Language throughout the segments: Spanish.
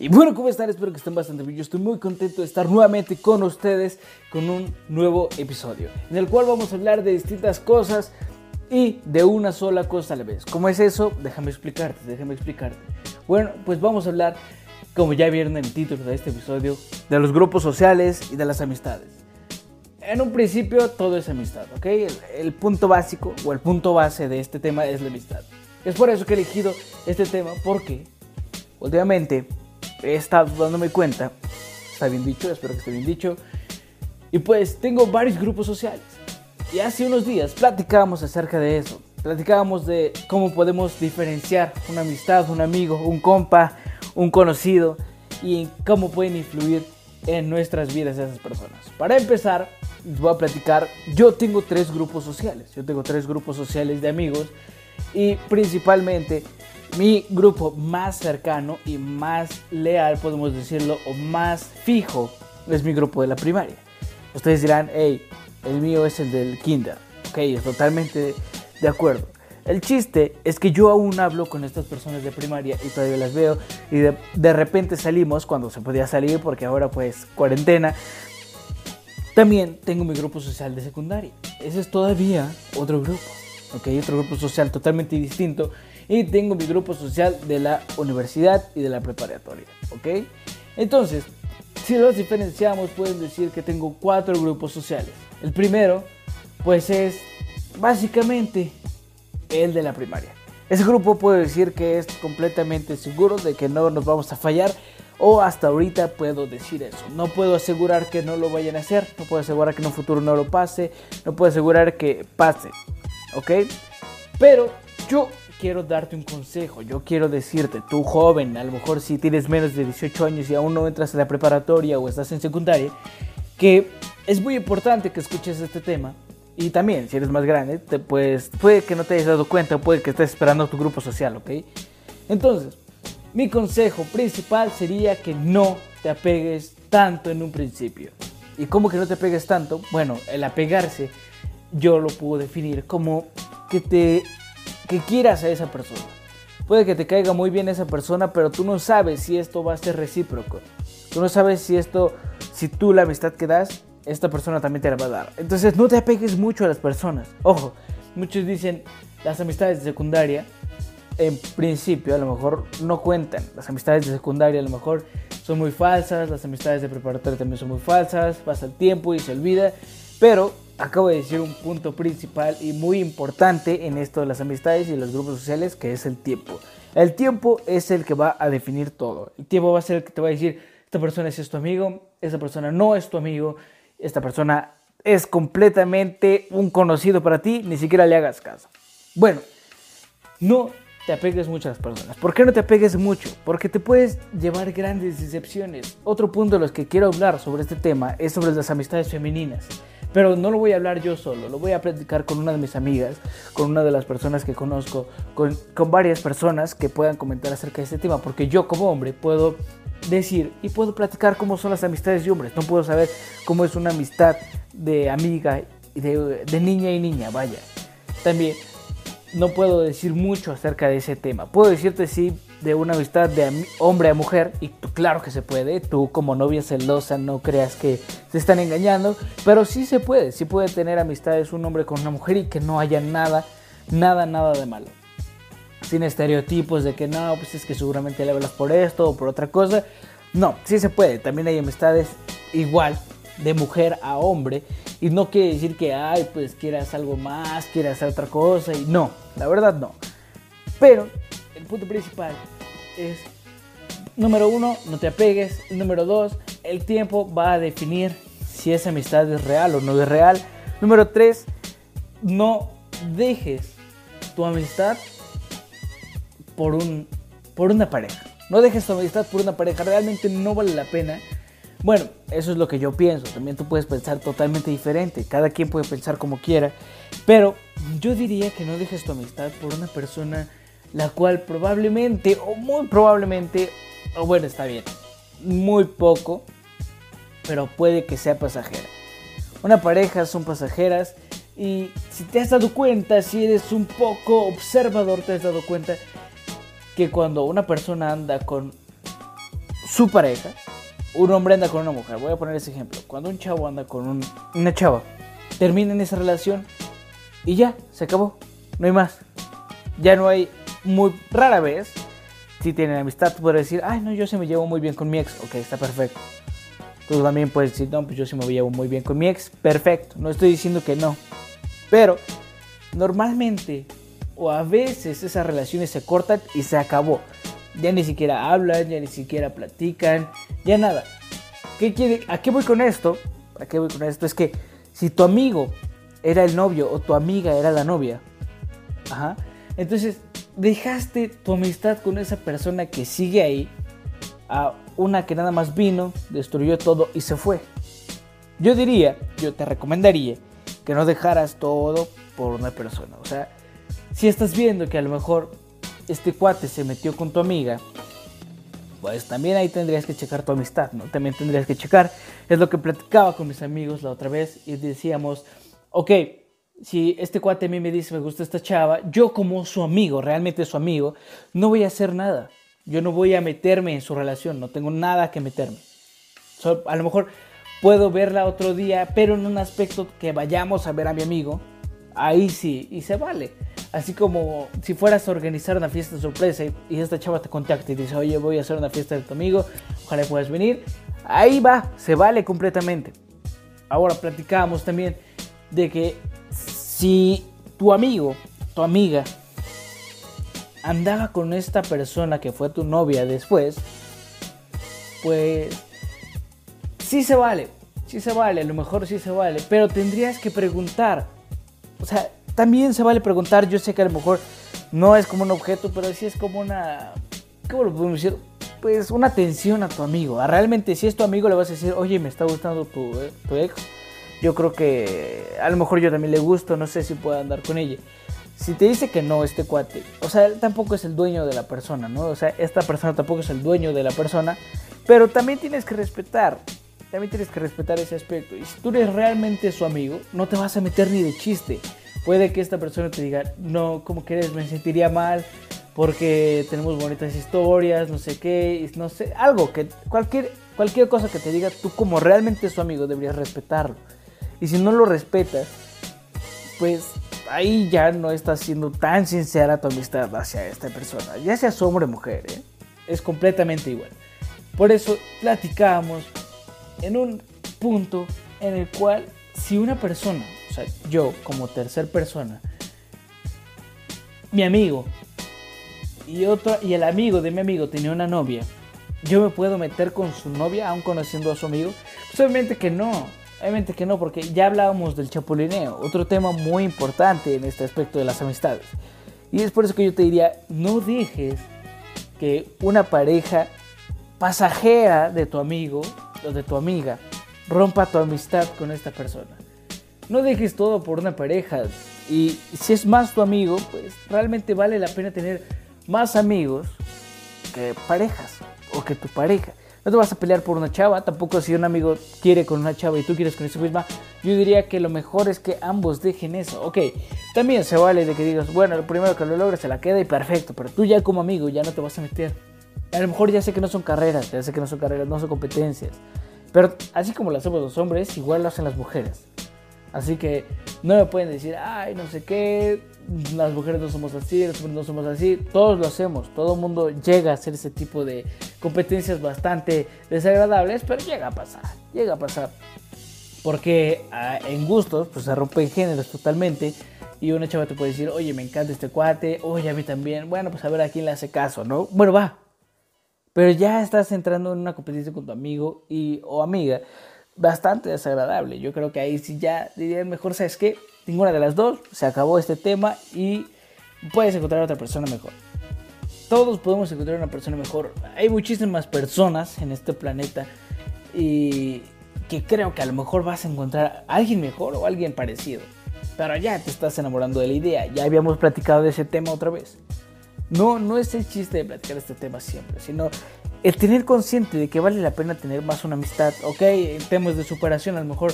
Y bueno, ¿cómo están? Espero que estén bastante bien. Yo estoy muy contento de estar nuevamente con ustedes con un nuevo episodio, en el cual vamos a hablar de distintas cosas y de una sola cosa a la vez. ¿Cómo es eso? Déjame explicarte, déjame explicarte. Bueno, pues vamos a hablar, como ya vieron en el título de este episodio, de los grupos sociales y de las amistades. En un principio todo es amistad, ¿ok? El, el punto básico o el punto base de este tema es la amistad. Es por eso que he elegido este tema, porque últimamente he estado dándome cuenta, está bien dicho, espero que esté bien dicho, y pues tengo varios grupos sociales. Y hace unos días platicábamos acerca de eso, platicábamos de cómo podemos diferenciar una amistad, un amigo, un compa, un conocido, y cómo pueden influir en nuestras vidas esas personas. Para empezar, les voy a platicar, yo tengo tres grupos sociales, yo tengo tres grupos sociales de amigos, y principalmente mi grupo más cercano y más leal, podemos decirlo, o más fijo, es mi grupo de la primaria. Ustedes dirán, hey, el mío es el del kinder. Ok, es totalmente de acuerdo. El chiste es que yo aún hablo con estas personas de primaria y todavía las veo y de, de repente salimos cuando se podía salir porque ahora pues cuarentena. También tengo mi grupo social de secundaria. Ese es todavía otro grupo. Ok, otro grupo social totalmente distinto y tengo mi grupo social de la universidad y de la preparatoria, ¿ok? Entonces, si los diferenciamos, pueden decir que tengo cuatro grupos sociales. El primero, pues es básicamente el de la primaria. Ese grupo puedo decir que es completamente seguro de que no nos vamos a fallar o hasta ahorita puedo decir eso. No puedo asegurar que no lo vayan a hacer, no puedo asegurar que en un futuro no lo pase, no puedo asegurar que pase, ¿ok? Pero yo quiero darte un consejo, yo quiero decirte, tú joven, a lo mejor si tienes menos de 18 años y aún no entras a la preparatoria o estás en secundaria, que es muy importante que escuches este tema. Y también, si eres más grande, te puedes, puede que no te hayas dado cuenta, puede que estés esperando tu grupo social, ¿ok? Entonces, mi consejo principal sería que no te apegues tanto en un principio. ¿Y cómo que no te apegues tanto? Bueno, el apegarse yo lo puedo definir como que te que quieras a esa persona. Puede que te caiga muy bien esa persona, pero tú no sabes si esto va a ser recíproco. Tú no sabes si esto, si tú la amistad que das, esta persona también te la va a dar. Entonces no te apegues mucho a las personas. Ojo, muchos dicen las amistades de secundaria, en principio a lo mejor no cuentan. Las amistades de secundaria a lo mejor son muy falsas, las amistades de preparatoria también son muy falsas, pasa el tiempo y se olvida. Pero acabo de decir un punto principal y muy importante en esto de las amistades y los grupos sociales, que es el tiempo. El tiempo es el que va a definir todo. El tiempo va a ser el que te va a decir, esta persona es tu amigo, esta persona no es tu amigo, esta persona es completamente un conocido para ti, ni siquiera le hagas caso. Bueno, no te apegues mucho a las personas. ¿Por qué no te apegues mucho? Porque te puedes llevar grandes decepciones. Otro punto de los que quiero hablar sobre este tema es sobre las amistades femeninas. Pero no lo voy a hablar yo solo, lo voy a platicar con una de mis amigas, con una de las personas que conozco, con, con varias personas que puedan comentar acerca de este tema, porque yo como hombre puedo decir y puedo platicar cómo son las amistades de hombres, no puedo saber cómo es una amistad de amiga, de, de niña y niña, vaya. También no puedo decir mucho acerca de ese tema, puedo decirte sí de una amistad de hombre a mujer, y claro que se puede, tú como novia celosa no creas que se están engañando, pero sí se puede, sí puede tener amistades un hombre con una mujer y que no haya nada, nada, nada de malo. Sin estereotipos de que no, pues es que seguramente le hablas por esto o por otra cosa. No, sí se puede, también hay amistades igual de mujer a hombre y no quiere decir que, ay, pues quieras algo más, quieras otra cosa y no, la verdad no. Pero el punto principal es, número uno, no te apegues. Número dos, el tiempo va a definir si esa amistad es real o no es real. Número tres, no dejes tu amistad por, un, por una pareja. No dejes tu amistad por una pareja. Realmente no vale la pena. Bueno, eso es lo que yo pienso. También tú puedes pensar totalmente diferente. Cada quien puede pensar como quiera. Pero yo diría que no dejes tu amistad por una persona la cual probablemente, o muy probablemente, o bueno, está bien, muy poco, pero puede que sea pasajera. Una pareja son pasajeras y si te has dado cuenta, si eres un poco observador, te has dado cuenta que cuando una persona anda con su pareja, un hombre anda con una mujer, voy a poner ese ejemplo, cuando un chavo anda con una chava, terminan esa relación y ya, se acabó, no hay más. Ya no hay, muy rara vez, si tienen amistad, tú puedes decir, ay, no, yo se me llevo muy bien con mi ex, ok, está perfecto. Tú también puedes decir, no, pues yo sí me llevo muy bien con mi ex, perfecto, no estoy diciendo que no. Pero, normalmente, o a veces esas relaciones se cortan y se acabó. Ya ni siquiera hablan, ya ni siquiera platican, ya nada. ¿Qué quiere? ¿A qué voy con esto? ¿A qué voy con esto? Es que si tu amigo era el novio o tu amiga era la novia, ajá, entonces dejaste tu amistad con esa persona que sigue ahí a una que nada más vino, destruyó todo y se fue. Yo diría, yo te recomendaría que no dejaras todo por una persona. O sea, si estás viendo que a lo mejor este cuate se metió con tu amiga, pues también ahí tendrías que checar tu amistad, ¿no? También tendrías que checar. Es lo que platicaba con mis amigos la otra vez y decíamos, ok, si este cuate a mí me dice me gusta esta chava, yo como su amigo, realmente su amigo, no voy a hacer nada. Yo no voy a meterme en su relación, no tengo nada que meterme. a lo mejor puedo verla otro día, pero en un aspecto que vayamos a ver a mi amigo, ahí sí, y se vale. Así como si fueras a organizar una fiesta sorpresa y, esta chava te contacta y dice, oye, voy a hacer una fiesta de tu amigo, ojalá puedas venir. Ahí va, se vale completamente. Ahora platicábamos también de que si tu amigo, tu amiga, andaba con esta persona que fue tu novia después, pues sí se vale, sí se vale, a lo mejor sí se vale, pero tendrías que preguntar. O sea, también se vale preguntar, yo sé que a lo mejor no es como un objeto, pero sí es como una, ¿cómo lo podemos decir? Pues una atención a tu amigo. realmente si es tu amigo le vas a decir, oye, me está gustando tu, eh, tu ex yo creo que a lo mejor yo también le gusto, no sé si puedo andar con ella. Si te dice que no, este cuate, o sea, él tampoco es el dueño de la persona, ¿no? O sea, esta persona tampoco es el dueño de la persona, pero también tienes que respetar, también tienes que respetar ese aspecto. Y si tú eres realmente su amigo, no te vas a meter ni de chiste. Puede que esta persona te diga, no, como que eres, me sentiría mal porque tenemos bonitas historias, no sé qué, no sé, algo que cualquier, cualquier cosa que te diga, tú como realmente su amigo deberías respetarlo. Y si no lo respetas, pues ahí ya no estás siendo tan sincera tu amistad hacia esta persona. Ya seas hombre o mujer, ¿eh? es completamente igual. Por eso platicamos en un punto en el cual si una persona, o sea, yo como tercer persona, mi amigo y otro y el amigo de mi amigo tenía una novia, yo me puedo meter con su novia aún conociendo a su amigo, pues obviamente que no. Obviamente que no, porque ya hablábamos del chapulineo, otro tema muy importante en este aspecto de las amistades. Y es por eso que yo te diría, no dejes que una pareja pasajera de tu amigo o de tu amiga rompa tu amistad con esta persona. No dejes todo por una pareja. Y si es más tu amigo, pues realmente vale la pena tener más amigos que parejas o que tu pareja. No te vas a pelear por una chava, tampoco si un amigo quiere con una chava y tú quieres con esa misma. Yo diría que lo mejor es que ambos dejen eso. Ok, también se vale de que digas, bueno, lo primero que lo logres se la queda y perfecto, pero tú ya como amigo ya no te vas a meter. A lo mejor ya sé que no son carreras, ya sé que no son carreras, no son competencias. Pero así como lo hacemos los hombres, igual lo hacen las mujeres. Así que no me pueden decir, ay, no sé qué, las mujeres no somos así, los hombres no somos así. Todos lo hacemos, todo el mundo llega a hacer ese tipo de competencias bastante desagradables, pero llega a pasar, llega a pasar. Porque ah, en gustos, pues se rompen géneros totalmente. Y una chava te puede decir, oye, me encanta este cuate, oye, a mí también. Bueno, pues a ver a quién le hace caso, ¿no? Bueno, va. Pero ya estás entrando en una competencia con tu amigo y, o amiga bastante desagradable. Yo creo que ahí sí ya diría mejor, ¿sabes qué? Ninguna de las dos, se acabó este tema y puedes encontrar a otra persona mejor. Todos podemos encontrar una persona mejor. Hay muchísimas personas en este planeta y que creo que a lo mejor vas a encontrar a alguien mejor o alguien parecido. Pero ya te estás enamorando de la idea. Ya habíamos platicado de ese tema otra vez. No, no es el chiste de platicar este tema siempre, sino el tener consciente de que vale la pena tener más una amistad, ok, en temas de superación a lo mejor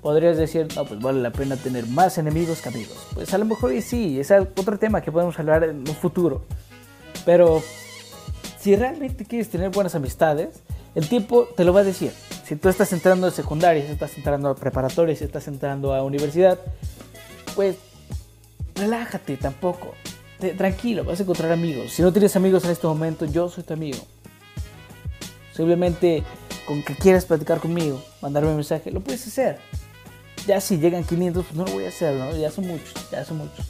podrías decir, no, pues vale la pena tener más enemigos que amigos. Pues a lo mejor sí, es otro tema que podemos hablar en un futuro. Pero si realmente quieres tener buenas amistades, El tipo te lo va a decir. Si tú estás entrando a secundaria, si estás entrando a preparatoria, si estás entrando a universidad, pues relájate tampoco. tranquilo, vas a encontrar amigos. Si no tienes amigos en este momento, yo soy tu amigo. Simplemente con que quieras platicar conmigo, mandarme un mensaje, lo puedes hacer. Ya si llegan 500, pues no lo voy a hacer, ¿no? Ya son muchos, ya son muchos.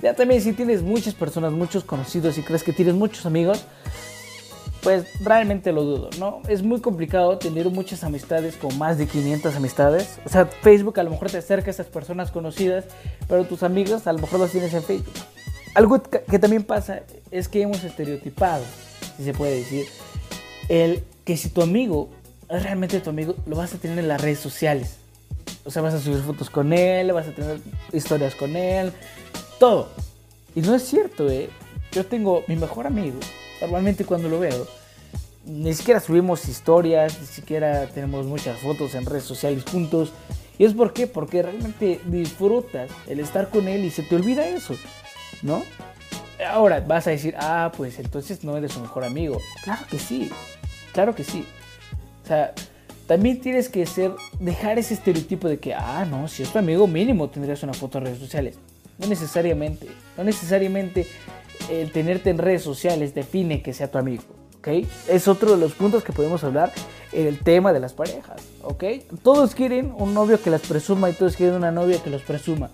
Ya también si tienes muchas personas, muchos conocidos y crees que tienes muchos amigos, pues realmente lo dudo, ¿no? Es muy complicado tener muchas amistades con más de 500 amistades. O sea, Facebook a lo mejor te acerca a esas personas conocidas, pero tus amigos a lo mejor los tienes en Facebook. Algo que también pasa es que hemos estereotipado, si se puede decir, el que si tu amigo es realmente tu amigo, lo vas a tener en las redes sociales. O sea, vas a subir fotos con él, vas a tener historias con él, todo. Y no es cierto, ¿eh? Yo tengo mi mejor amigo, normalmente cuando lo veo, ni siquiera subimos historias, ni siquiera tenemos muchas fotos en redes sociales juntos. ¿Y es por qué? Porque realmente disfrutas el estar con él y se te olvida eso, ¿no? Ahora vas a decir, ah, pues entonces no eres su mejor amigo. Claro que sí, claro que sí. O sea, también tienes que ser, dejar ese estereotipo de que, ah, no, si es tu amigo mínimo tendrías una foto en redes sociales. No necesariamente, no necesariamente el tenerte en redes sociales define que sea tu amigo, ¿ok? Es otro de los puntos que podemos hablar en el tema de las parejas, ¿ok? Todos quieren un novio que las presuma y todos quieren una novia que los presuma.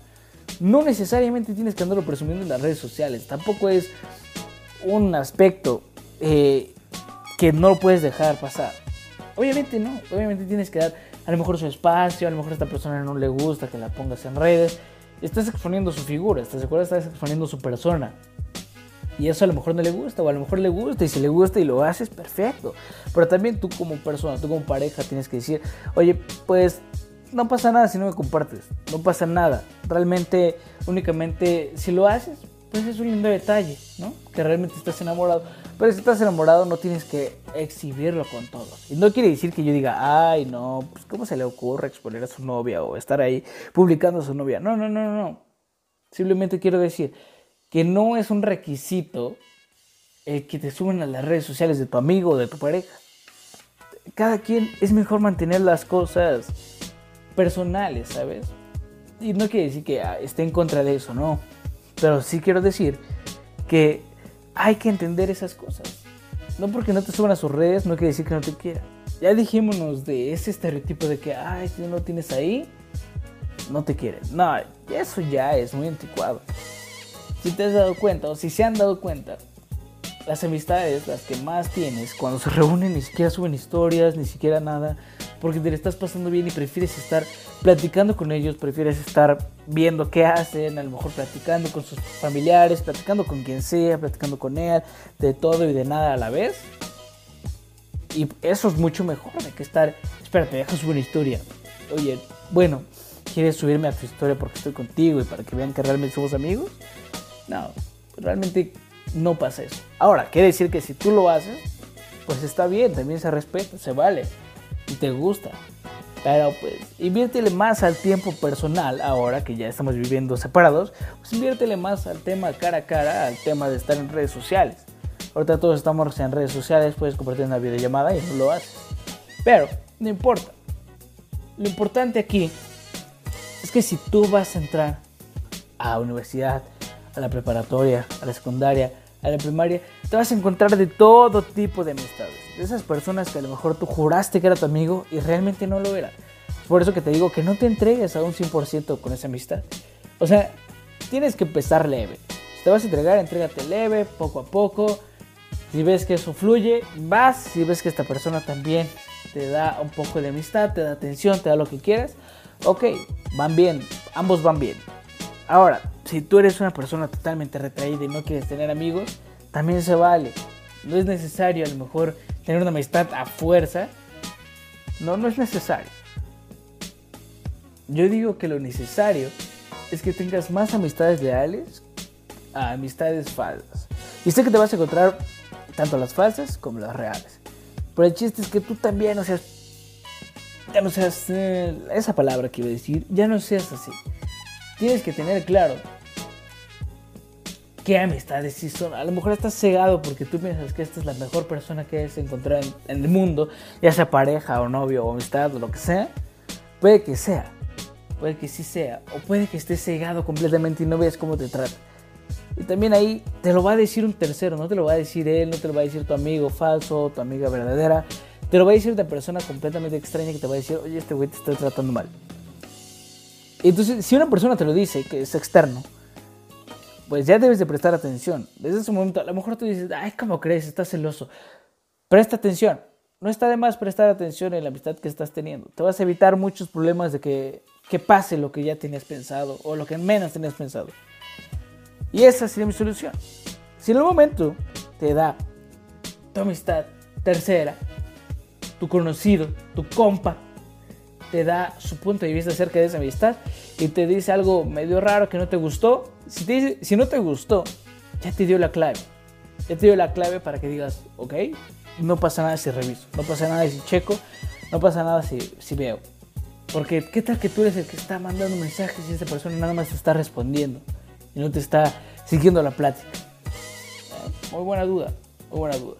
No necesariamente tienes que andarlo presumiendo en las redes sociales, tampoco es un aspecto eh, que no lo puedes dejar pasar. Obviamente no, obviamente tienes que dar a lo mejor su espacio, a lo mejor a esta persona no le gusta que la pongas en redes. Estás exponiendo su figura, ¿estás de acuerdo? Estás exponiendo su persona. Y eso a lo mejor no le gusta, o a lo mejor le gusta, y si le gusta y lo haces, perfecto. Pero también tú como persona, tú como pareja, tienes que decir, oye, pues no pasa nada si no me compartes, no pasa nada. Realmente, únicamente, si lo haces, pues es un lindo detalle, ¿no? Que realmente estás enamorado. Pero si estás enamorado no tienes que exhibirlo con todos. Y no quiere decir que yo diga, ay, no, pues cómo se le ocurre exponer a su novia o estar ahí publicando a su novia. No, no, no, no. Simplemente quiero decir que no es un requisito el que te suben a las redes sociales de tu amigo o de tu pareja. Cada quien es mejor mantener las cosas personales, ¿sabes? Y no quiere decir que ah, esté en contra de eso, no. Pero sí quiero decir que hay que entender esas cosas. No porque no te suban a sus redes, no quiere decir que no te quiera. Ya dijémonos de ese estereotipo de que, ay, si no lo tienes ahí, no te quieren. No, eso ya es muy anticuado. Si te has dado cuenta, o si se han dado cuenta, las amistades, las que más tienes, cuando se reúnen ni siquiera suben historias, ni siquiera nada, porque te le estás pasando bien y prefieres estar platicando con ellos, prefieres estar viendo qué hacen, a lo mejor platicando con sus familiares, platicando con quien sea, platicando con él, de todo y de nada a la vez. Y eso es mucho mejor de que estar, espérate, deja subir una historia. Oye, bueno, ¿quieres subirme a tu historia porque estoy contigo y para que vean que realmente somos amigos? No, realmente no pasa eso. Ahora, quiere decir que si tú lo haces, pues está bien, también se respeta, se vale y te gusta. Pero pues inviértele más al tiempo personal ahora que ya estamos viviendo separados. Pues inviértele más al tema cara a cara, al tema de estar en redes sociales. Ahorita todos estamos en redes sociales, puedes compartir una videollamada y no lo haces. Pero no importa. Lo importante aquí es que si tú vas a entrar a la universidad, a la preparatoria, a la secundaria, a la primaria, te vas a encontrar de todo tipo de amistades. De esas personas que a lo mejor tú juraste que era tu amigo y realmente no lo era. Por eso que te digo que no te entregues a un 100% con esa amistad. O sea, tienes que empezar leve. Si te vas a entregar, entrégate leve, poco a poco. Si ves que eso fluye, vas. Si ves que esta persona también te da un poco de amistad, te da atención, te da lo que quieras, ok, van bien, ambos van bien. Ahora, si tú eres una persona totalmente retraída y no quieres tener amigos, también se vale. No es necesario a lo mejor tener una amistad a fuerza. No, no es necesario. Yo digo que lo necesario es que tengas más amistades leales a amistades falsas. Y sé que te vas a encontrar tanto las falsas como las reales. Pero el chiste es que tú también no seas... Ya no seas... Eh, esa palabra que iba a decir, ya no seas así. Tienes que tener claro qué amistades sí son. A lo mejor estás cegado porque tú piensas que esta es la mejor persona que has encontrado en, en el mundo, ya sea pareja o novio o amistad o lo que sea. Puede que sea, puede que sí sea, o puede que estés cegado completamente y no veas cómo te trata. Y también ahí te lo va a decir un tercero, no te lo va a decir él, no te lo va a decir tu amigo falso, tu amiga verdadera, te lo va a decir una persona completamente extraña que te va a decir, oye, este güey te está tratando mal. Entonces, si una persona te lo dice, que es externo, pues ya debes de prestar atención. Desde ese momento, a lo mejor tú dices, ay, ¿cómo crees? Estás celoso. Presta atención. No está de más prestar atención en la amistad que estás teniendo. Te vas a evitar muchos problemas de que, que pase lo que ya tenías pensado o lo que menos tenías pensado. Y esa sería mi solución. Si en el momento te da tu amistad tercera, tu conocido, tu compa, te da su punto de vista acerca de esa amistad y te dice algo medio raro que no te gustó, si, te dice, si no te gustó, ya te dio la clave. Ya te dio la clave para que digas, ok, no pasa nada si reviso, no pasa nada si checo, no pasa nada si, si veo. Porque qué tal que tú eres el que está mandando mensajes y esa persona nada más te está respondiendo y no te está siguiendo la plática. Muy buena duda, muy buena duda.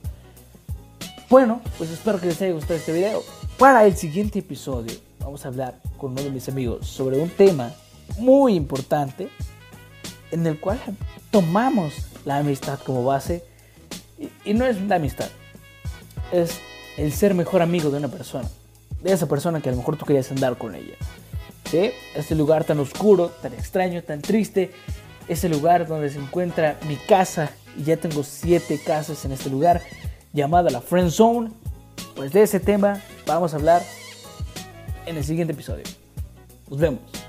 Bueno, pues espero que les haya gustado este video. Para el siguiente episodio vamos a hablar con uno de mis amigos sobre un tema muy importante en el cual tomamos la amistad como base y, no es la amistad, es el ser mejor amigo de una persona, de esa persona que a lo mejor tú querías andar con ella. ¿Sí? Este lugar tan oscuro, tan extraño, tan triste, ese lugar donde se encuentra mi casa y ya tengo siete casas en este lugar llamada la Friend Zone. Pues de ese tema vamos a hablar en el siguiente episodio. Nos vemos.